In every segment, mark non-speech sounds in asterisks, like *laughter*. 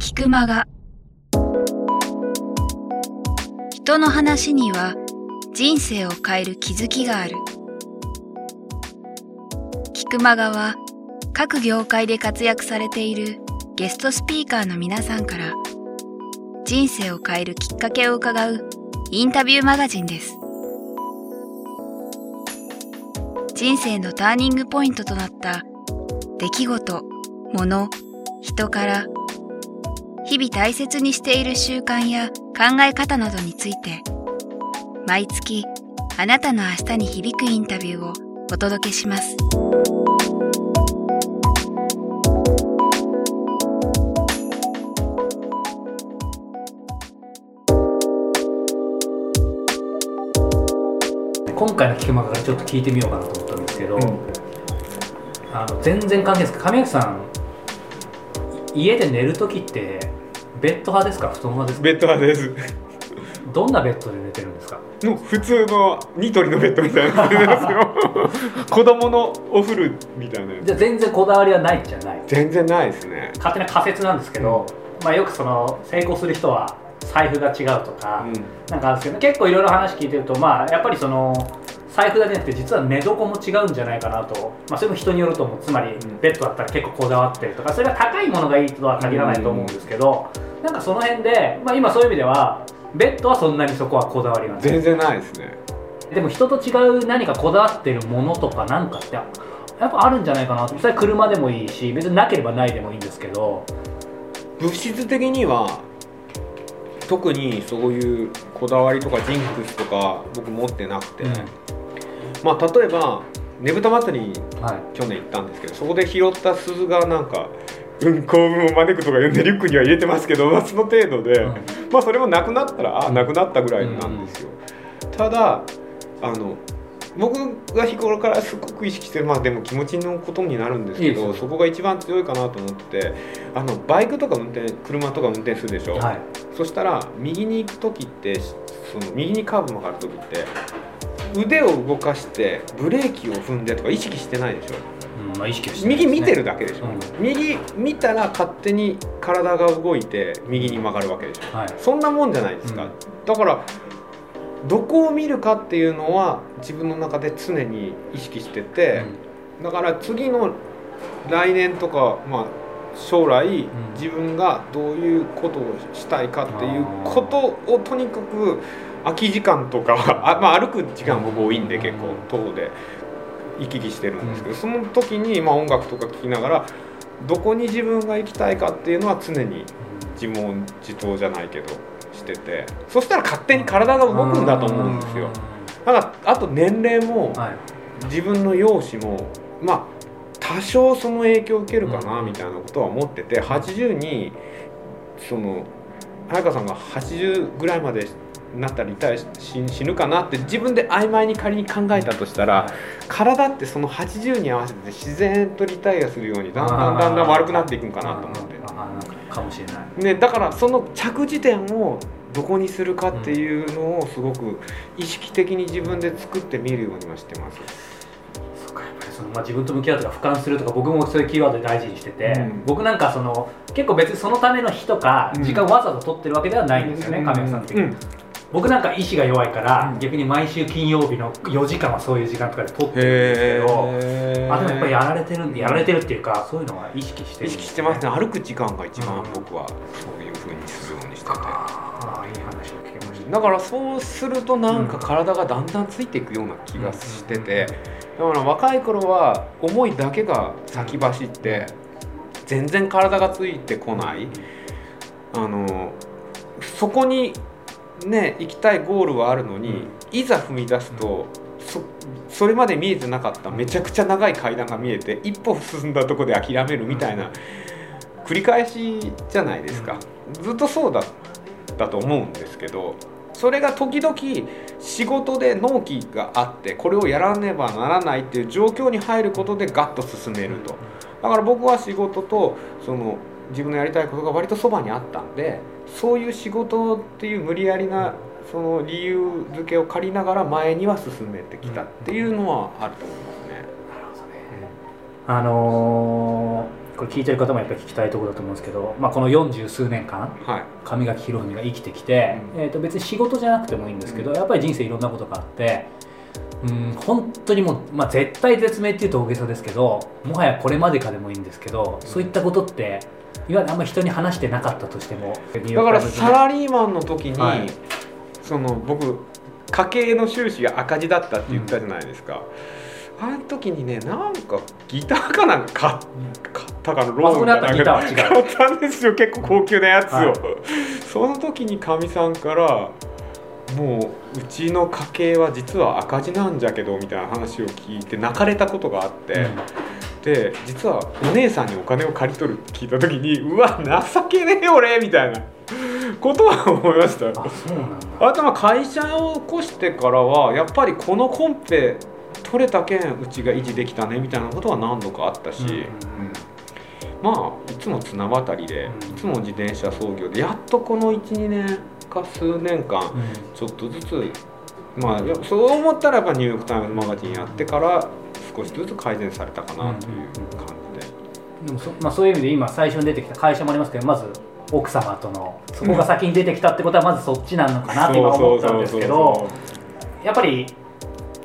聞く間が人の話には人生を変える気づきがある。聞く間がは各業界で活躍されているゲストスピーカーの皆さんから人生を変えるきっかけを伺うインタビューマガジンです。人生のターニングポイントとなった出来事、物、人から日々大切にしている習慣や考え方などについて毎月あなたの明日に響くインタビューをお届けします。今回の聞く間からちょっと聞いてみようかなと思ったんですけど、あの全然関係ないです。亀梨さん家で寝る時ってベッド派ですか？布団派ですか？ベッド派です。どんなベッドで寝てるんですか？の普通のニトリのベッドみたいな感じですよ。*laughs* 子供のお風呂みたいなやつ。じゃあ全然こだわりはないじゃない。全然ないですね。勝手な仮説なんですけど、まあ、よくその成功する人は財布が違うとか、うん。なんかあるんですけど結構いろいろ話聞いてるとまあやっぱりその財布だけじゃなくて実は寝床も違うんじゃないかなと、まあ、それも人によると思う。つまりん。ベッドだったら結構こだわってるとかそれが高いものがいいとは限らないと思うんですけど、なんかその辺で、まあ、今そういう意味ではベッドはそんなにそこはこだわりがない全然ないですね。でも人と違う何かこだわってるものとかなんかってやっぱあるんじゃないかな。とそれは車でもいいし別になければないでもいいんですけど。物質的には特にそういうこだわりとかジンクスとか僕持ってなくて、まあ例えばねぶた祭りにはい。去年行ったんですけどそこで拾った鈴がなんか運を招くとか言うんでリュックには入れてますけど、まあ、その程度で、うん。まあそれもなくなったらあなくなったぐらいなんですよ、ただあの僕が日頃からすごく意識してるまあでも気持ちのことになるんですけどそこが一番強いかなと思っててあのバイクとか運転車とか運転するでしょ、はい。そしたら右に行く時ってその右にカーブ曲がる時って腕を動かしてブレーキを踏んでとか意識してないでしょ？うんまあ、意識はしてない右ですね。見てるだけでしょ、うん。右見たら勝手に体が動いて右に曲がるわけでしょ？はい。そんなもんじゃないですか、うん。だからどこを見るかっていうのは自分の中で常に意識してて、だから次の来年とか、まあ、将来、自分がどういうことをしたいかっていうことをとにかく空き時間とかあ、まあ、歩く時間僕多いんでうん結構徒歩で行き来してるんですけど、その時に、まあ、音楽とか聴きながらどこに自分が行きたいかっていうのは常に自問自答じゃないけどしててそしたら勝手に体が動くんだと思うんですよ。だからあと年齢もはい。自分の容姿もまあ多少その影響を受けるかなうん。みたいなことは思ってて80にその早川さんが80ぐらいまでなったらリタイアし死ぬかなって自分で曖昧に仮に考えたとしたら体ってその80に合わせて自然とリタイアするようにだんだんだんだん悪くなっていくんかなと思って。かかもしれない。ね、だからその着地点をどこにするかっていうのをすごく意識的に自分で作ってみるようにはしてます。そっかやっぱりその、まあ、自分と向き合うとか俯瞰するとか僕もそういうキーワードで大事にしてて、うん。僕なんかその結構別にそのための日とかうん時間をわざわざ取ってるわけではないんですよね、亀山さん的に、うん僕なんか意志が弱いから、うん。逆に毎週金曜日の4時間はそういう時間とかで取ってるんですけどへあでもやっぱりやーられてるやられてるっていうかそういうのは意識してる意識してますね。歩く時間が一番うん僕はそういうふうにするようにしてて。ああいい話を聞けました。だからそうするとなんか体がだんだんついていくような気がしてて。だから若い頃は思いだけが先走って全然体がついてこない。あのそこにね行きたいゴールはあるのに、いざ踏み出すとそそれまで見えてなかっためちゃくちゃ長い階段が見えて一歩進んだとこで諦めるみたいな繰り返しじゃないですか、ずっとそうだったと思うんですけどそれが時々仕事で納期があってこれをやらねばならないっていう状況に入ることでガッと進めると。だから僕は仕事とその自分のやりたいことが割とそばにあったんでそういう仕事っていう無理やりなその理由付けを借りながら前には進めてきたっていうのはあると思いますね。なるほどねあのーこれ聞いてる方もやっぱり聞きたいところだと思うんですけど、まあ、この40数年間はい。上垣宏文が生きてきて、うん。えー、と別に仕事じゃなくてもいいんですけど、やっぱり人生いろんなことがあってうん本当にもう、まあ、絶対絶命っていうと大げさですけどもはやこれまでかでもいいんですけどそういったことっていわゆるあんまり人に話してなかったとしてもだからサラリーマンの時に、はい。その僕家計の収支が赤字だったって言ったじゃないですか、あの時にねなんかギターかなんか買ったかのロあそこにあったギターは違う。買ったんですよ結構高級なやつを、はい。その時にかみさんからもううちの家計は実は赤字なんじゃけどみたいな話を聞いて泣かれたことがあって、で実はお姉さんにお金を借り取るって聞いた時にうわ情けねえ俺みたいなことは思いましたあそうなんだ。あとまあ会社を起こしてからはやっぱりこのコンペ取れたけんうちが維持できたねみたいなことは何度かあったし、うんうんまあいつも綱渡りでうん。いつも自転車操業でやっとこの12年か数年間ちょっとずつまあやそう思ったらやっぱニューヨーク・タイムズマガジンやってから少しずつ改善されたかなという感じで。でもそ,、まあ、そういう意味で今最初に出てきた会社もありますけどまず奥様とのそこが先に出てきたってことはまずそっちなのかなって今思ったんですけどやっぱり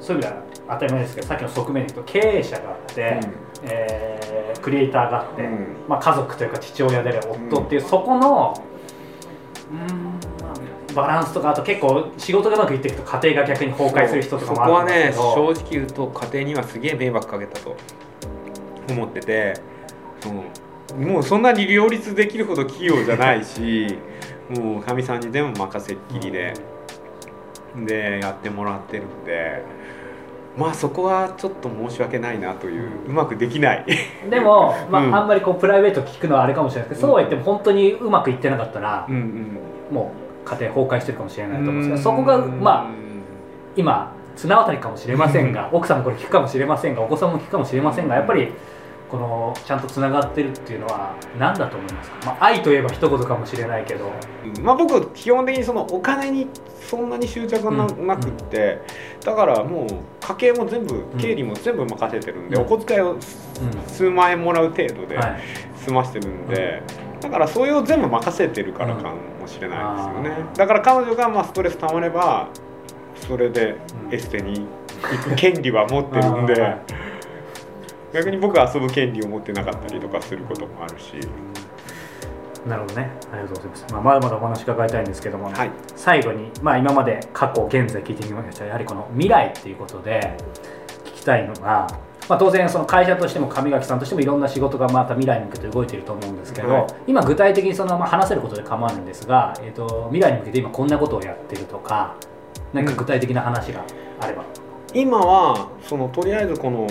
そういう意味では当たり前ですけどさっきの側面で言うと経営者があって、えークリエイターがあって、うん。まあ、家族というか父親である夫っていう、そこのうんまあバランスとかあと結構仕事がうまくいっていくと家庭が逆に崩壊する人とかもあそこはねるんですけど。正直言うと家庭にはすげえ迷惑かけたと思っててそのもうそんなに両立できるほど器用じゃないし *laughs* もうかみさんに全部任せっきりで、でやってもらってるんでまあそこはちょっと申し訳ないなといううまくできない。*laughs* でも、まあうん。あんまりこうプライベート聞くのはあれかもしれないですけど、そうは言っても本当にうまくいってなかったら、うんうん。もう家庭崩壊してるかもしれないと思うんですけどそこがまあ今綱渡りかもしれませんが奥さんもこれ聞くかもしれませんがお子さんも聞くかもしれませんがやっぱりこのちゃんとつながってるっていうのは何だと思いますか、まあ、愛といえば一言かもしれないけど。うん。まあ僕基本的にそのお金にそんなに執着がな,、くってだからもう家計も全部経理も全部任せてるんで、うん。お小遣いを数万円もらう程度ではい済ましてるんで、だからそれを全部任せてるからかもしれないですよね、うんだから彼女がまあストレス溜まればそれでうん。エステに行く権利は持ってるんで、あ逆に僕は遊ぶ権利を持ってなかったりとかすることもあるし、なるほどね。ありがとうございます、まあ、まだまだお話伺いたいんですけども、はい。最後に、まあ、今まで過去現在聞いてみました。やはりこの未来っていうことで聞きたいのが、まあ、当然その会社としても上垣さんとしてもいろんな仕事がまた未来に向けて動いていると思うんですけど、はい。今具体的にその、まあ、話せることで構わないんですが、えー、と未来に向けて今こんなことをやってるとか何か具体的な話があれば、今はそのとりあえずこの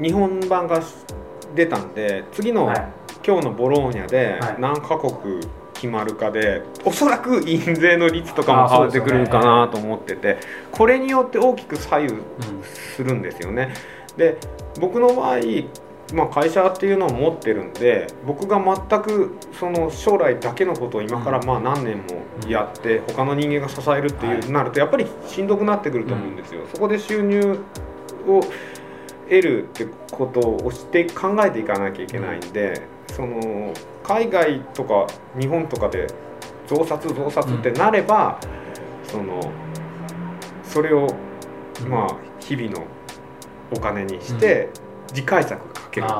日本版が出たんで次の、はい。今日のボローニャではい。何カ国決まるかで、おそらく印税の率とかも変わってくるかなと思ってて、これによって大きく左右うんするんですよね。で僕の場合、まあ、会社っていうのを持ってるんで僕が全くその将来だけのことを今からまあ何年もやって他の人間が支えるっていう、はい。なるとやっぱりしんどくなってくると思うんですよ。そこで収入を得るってことをして考えていかなきゃいけないんで、その海外とか日本とかで増刷増刷ってなれば、そのそれをまあ日々のお金にして次回作が書けるんで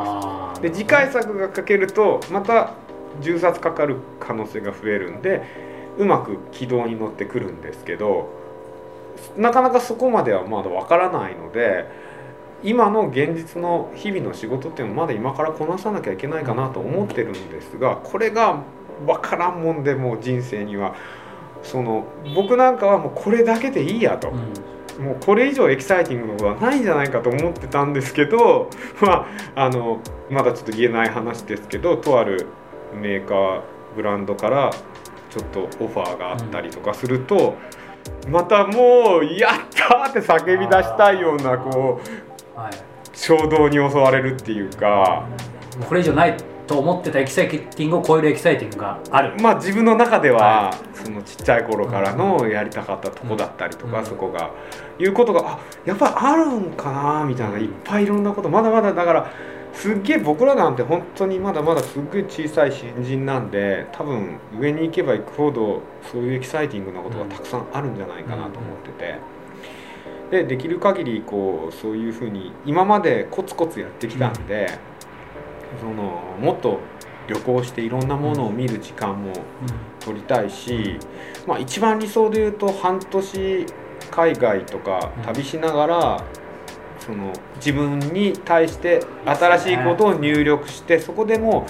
す。で次回作が書けるとまた10冊かかる可能性が増えるんでうまく軌道に乗ってくるんですけどなかなかそこまではまだわからないので今の現実の日々の仕事っていうのはまだ今からこなさなきゃいけないかなと思ってるんですがこれがわからんもんでもう人生には。その僕なんかはもうこれだけでいいやと。うんもうこれ以上エキサイティングなことはないんじゃないかと思ってたんですけど、*laughs* まあ、あのまだちょっと言えない話ですけどとあるメーカーブランドからちょっとオファーがあったりとかすると、またもう「やった!」って叫び出したいようなこうはい衝動に襲われるっていうか。これ以上ないと思ってたエキサイティングを超えるエキサイティングがある。まあ自分の中では、はそのちっちゃい頃からのやりたかったとこだったりとか、うん。そこがいうことがあやっぱりあるんかなみたいな、うんいっぱいいろんなことまだまだだからすっげえ僕らなんて本当にまだまだすっげえ小さい新人なんで多分上に行けば行くほどそういうエキサイティングなことがたくさんあるんじゃないかなと思ってて。でできる限りこうそういうふうに今までコツコツやってきたんで、そのもっと旅行していろんなものを見る時間も取りたいし、まあ、一番理想で言うと半年海外とか旅しながら、その自分に対して新しいことを入力してそこでも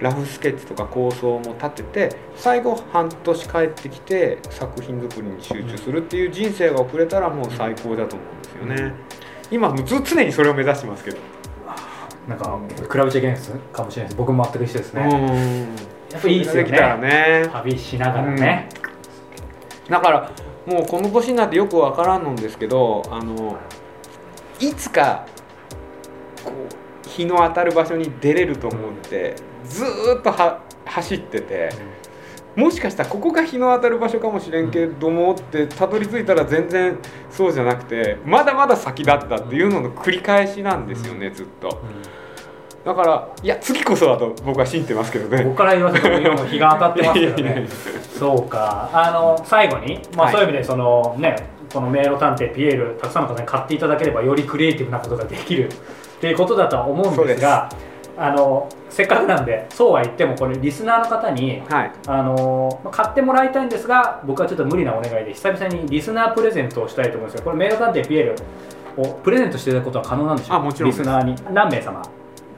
ラフスケッチとか構想も立てて最後半年帰ってきて作品作りに集中するっていう人生が送れたらもう最高だと思うんですよね。今ず常にそれを目指してますけど。なんか比べちゃいけないですかもしれないです僕も全く一緒ですね。やっぱいいですよね。ね旅しながらね、うん、だからもうこの年になってよくわからんのんですけどあのいつかこう日の当たる場所に出れると思ってずっとは走ってて。もしかしたらここが日の当たる場所かもしれんけどもってたどり着いたら全然そうじゃなくてまだまだ先だったっていうのの繰り返しなんですよねずっと。だからいや次こそだと僕は信じてますけどね。ここから言わせても日が当たってますよね。*laughs* そうかあの最後に、まあ、そういう意味でその、ねこの迷路探偵ピエールたくさんの方に買っていただければよりクリエイティブなことができるっていうことだとは思うんですが。あのせっかくなんでそうは言ってもこれリスナーの方に、はい、あの買ってもらいたいんですが僕はちょっと無理なお願いで久々にリスナープレゼントをしたいと思うんですがこれメール探偵ピエールをプレゼントしていただくことは可能なんでしょうか？もちろんリスナーに。何名様？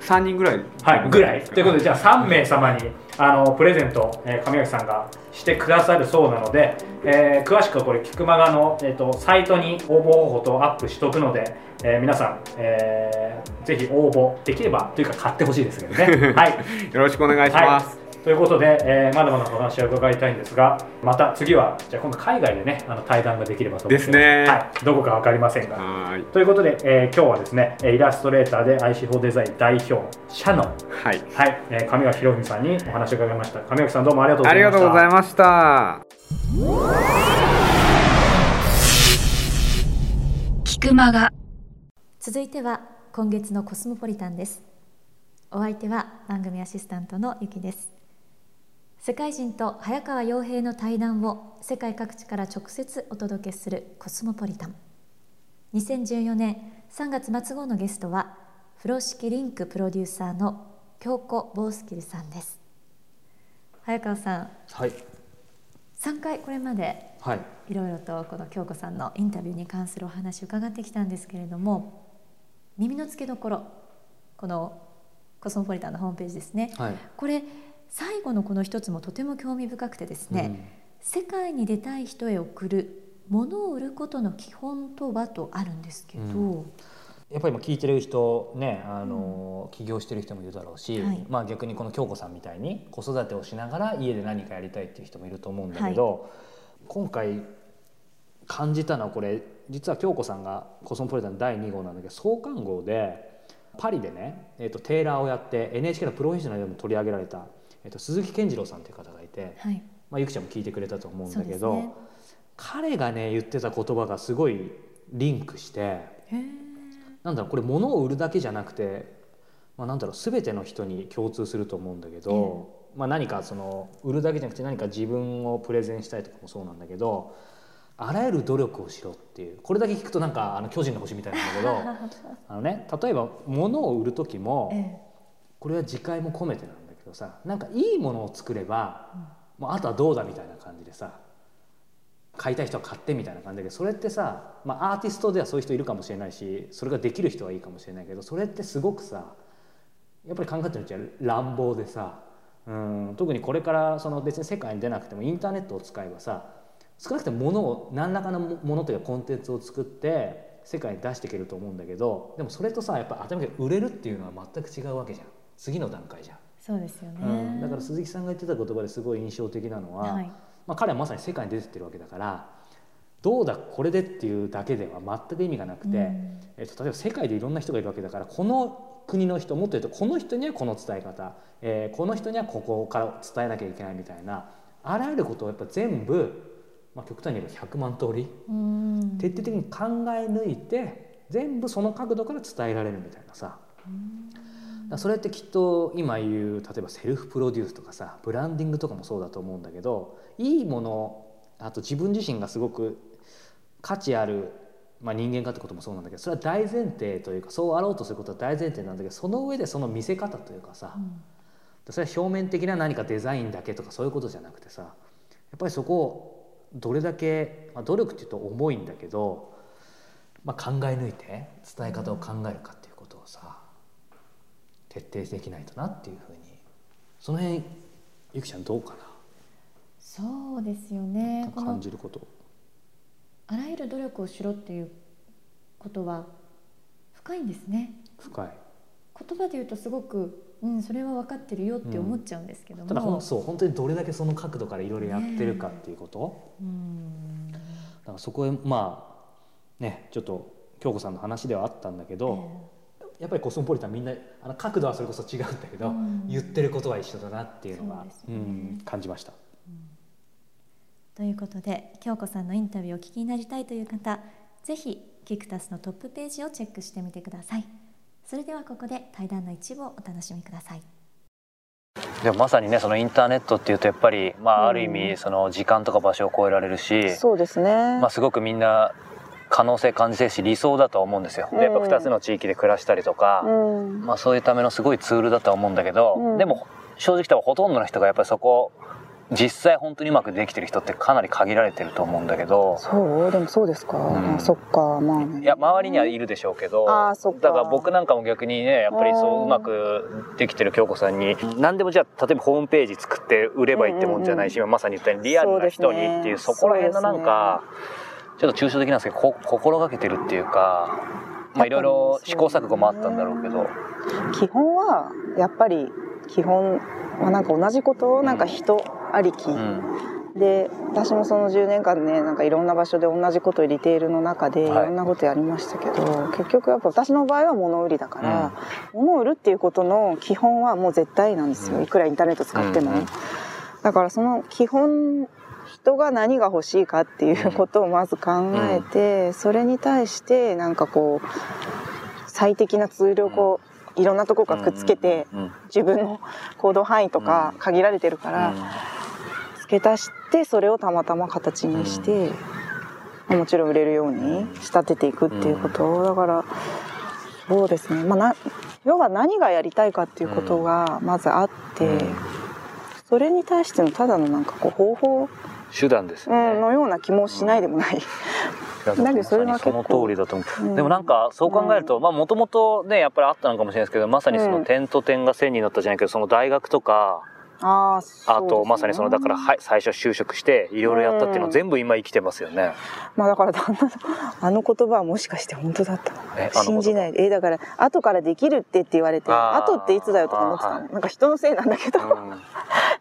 3人ぐらい。はいぐらい。ということでじゃあ3名様にあのプレゼント、えー、上垣さんがしてくださるそうなので、えー、詳しくはこれキクマガの、えーと、サイトに応募方法とアップしとくので、えー、皆さん、えー、ぜひ応募できればというか買ってほしいですけどね。*laughs* はい。よろしくお願いします、はいということで、えー、まだまだお話を伺いたいんですがまた次はじゃあ今度海外でねあの対談ができればと思います。ね、はい、どこか分かりませんが。ということで、えー、今日はですねイラストレーターで IC4 デザイン代表社のはい、はい、えー、上垣博文さんにお話を伺いました。上垣さんどうもありがとうございました。ありがとうございました。菊間が続いては今月のコスモポリタンです。お相手は番組アシスタントのゆきです世界人と早川洋平の対談を世界各地から直接お届けするコスモポリタン。2014年3月末号のゲストは風呂敷リンクプロデューサーの京子ボースキルさんです。早川さんはい。3回これまでいろいろとこの京子さんのインタビューに関するお話を伺ってきたんですけれども耳の付けどころこのコスモポリタンのホームページですね、はい、これ最後のこの一つもとても興味深くてですね、うん、世界に出たい人へ送る物を売ることの基本とはとあるんですけど、うん、やっぱり今聞いてる人ねあの、うん、起業してる人もいるだろうし、はい、まあ逆にこの京子さんみたいに子育てをしながら家で何かやりたいっていう人もいると思うんだけど、はい、今回感じたのはこれ実は京子さんがコスモポリタン第2号なんだけど創刊号でパリでね、えーと、テーラーをやって NHK のプロフェッショナルでも取り上げられたえっと、鈴木健次郎さんという方がいて、はい、まあ、ゆきちゃんも聞いてくれたと思うんだけど、ね、彼がね言ってた言葉がすごいリンクしてなんだろうこれ物を売るだけじゃなくて、まあ、なんだろう全ての人に共通すると思うんだけど、まあ、何かその売るだけじゃなくて何か自分をプレゼンしたいとかもそうなんだけどあらゆる努力をしろっていうこれだけ聞くとなんかあの巨人の星みたいなんだけど *laughs* あの、ね、例えば物を売る時も、これは自戒も込めてなんどさなんかいいものを作れば、うん、もうあとはどうだみたいな感じでさ買いたい人は買ってみたいな感じだけどそれってさ、まあ、アーティストではそういう人いるかもしれないしそれができる人はいいかもしれないけどそれってすごくさやっぱり考えてみちゃ乱暴でさうん特にこれからその別に世界に出なくてもインターネットを使えばさ少なくともものを何らかのものというかコンテンツを作って世界に出していけると思うんだけどでもそれとさやっぱ頭で売れるっていうのは全く違うわけじゃん次の段階じゃん。そうですよね、うん、だから鈴木さんが言ってた言葉ですごい印象的なのは、はい、まあ、彼はまさに世界に出てってるわけだからどうだこれでっていうだけでは全く意味がなくて、うん、えっと、例えば世界でいろんな人がいるわけだからこの国の人もっと言うとこの人にはこの伝え方、えー、この人にはここから伝えなきゃいけないみたいなあらゆることをやっぱ全部、まあ、極端に言えば100万通り、うん、徹底的に考え抜いて全部その角度から伝えられるみたいなさ。うんそれってきっと今言う例えばセルフプロデュースとかさブランディングとかもそうだと思うんだけどいいものあと自分自身がすごく価値ある、まあ、人間かってこともそうなんだけどそれは大前提というかそうあろうとすることは大前提なんだけどその上でその見せ方というかさ、うん、それは表面的な何かデザインだけとかそういうことじゃなくてさやっぱりそこをどれだけ、まあ、努力っていうと重いんだけど、まあ、考え抜いて伝え方を考えるかっていうことをさ徹底できないとなっていうふうに。その辺ゆきちゃんどうかな？そうですよね。感じること。あらゆる努力をしろっていうことは深いんですね。深い。言葉で言うとすごくうん、それは分かってるよって思っちゃうんですけども、うん、ただほんそう本当にどれだけその角度からいろいろやってるかっていうこと、ね、うん。だからそこへまあねちょっと京子さんの話ではあったんだけど、えー、やっぱりコスモポリタンみんなあの角度はそれこそ違うんだけど、うん、言ってることは一緒だなっていうのはう、ね、ん、感じました。ということで京子さんのインタビューをお聞きになりたいという方ぜひキクタスのトップページをチェックしてみてください。それではここで対談の一部をお楽しみください。でもまさにねそのインターネットっていうとやっぱり、まあ、ある意味その時間とか場所を超えられるし、そうですね、まあ、すごくみんな可能性感じてるし理想だと思うんですよ。でやっぱ2つの地域で暮らしたりとか、うん、まあ、そういうためのすごいツールだと思うんだけど、うん、でも正直言ったらほとんどの人がやっぱりそこ実際本当にうまくできてる人ってかなり限られてると思うんだけどそうでもそうですか、うん、そっかまあ、ね、いや周りにはいるでしょうけどあそっか。だから僕なんかも逆にねやっぱりそううまくできてる京子さんに何でもじゃあ例えばホームページ作って売ればいいってもんじゃないし、うんうん、まさに言ったようにリアルな人にっていうそこら辺のなんか、ちょっと抽象的なんですけどこ心がけてるっていうかまあいろいろ試行錯誤もあったんだろうけど。基本はやっぱり基本まあ、なんか同じことをなんか人ありき、で私もその10年間ねなんかいろんな場所で同じことをリテールの中でい。ろんなことやりましたけど、はい、結局やっぱ私の場合は物売りだから、うん、物を売るっていうことの基本はもう絶対なんですよ、いくらインターネット使っても、うん、だからその基本人が何が欲しいかっていうことをまず考えて、それに対してなんかこう最適なツールをこういろんなとこからくっつけて、自分の行動範囲とか限られてるから、付け足してそれをたまたま形にして、もちろん売れるように仕立てていくっていうこと。だからそうですね、まあ、な要は何がやりたいかっていうことがまずあって、それに対してのただのなんかこう方法手段ですよね、のような気もしないでもない。だけどそれはその通りだと思う、うん、でもなんかそう考えるとまあもともとねやっぱりあったのかもしれないですけどまさにその点と点が線になったじゃないけどその大学とかああとまさにそのだからはい最初就職していろいろやったっていうの全部今生きてますよね、まあだからあの言葉はもしかして本当だったの？信じないえだから後からできるってって言われて後っていつだよとか思ってたの？なんか人のせいなんだけど、うん、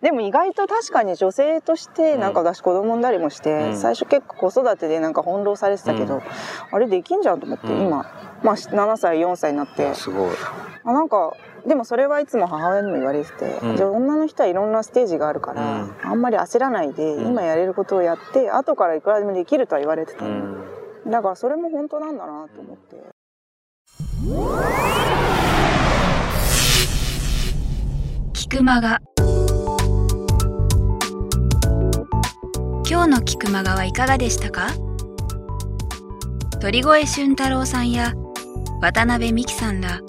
でも意外と確かに女性としてなんか私子供産んだりもして、うん、最初結構子育てでなんか翻弄されてたけど、うん、あれできんじゃんと思って、今。まあ7歳4歳になって。すごい。あなんかでもそれはいつも母親にも言われてて、うん、じゃあ女の人はいろんなステージがあるから、うん、あんまり焦らないで、今やれることをやって後からいくらでもできるとは言われてた、うん、だからそれも本当なんだなと思って。菊間が今日の菊間がはいかがでしたか？鳥越俊太郎さんや渡辺美樹さんら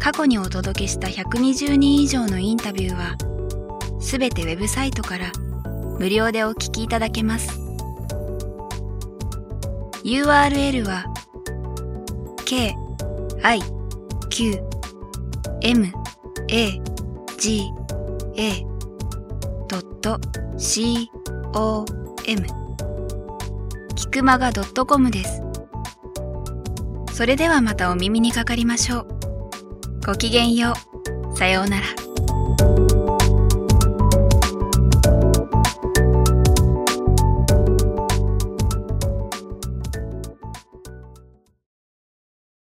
過去にお届けした120人以上のインタビューは、すべてウェブサイトから無料でお聞きいただけます。URL は k i q m a g a c o m キクマガ .com です。それではまたお耳にかかりましょう。ごきげんよう。さようなら。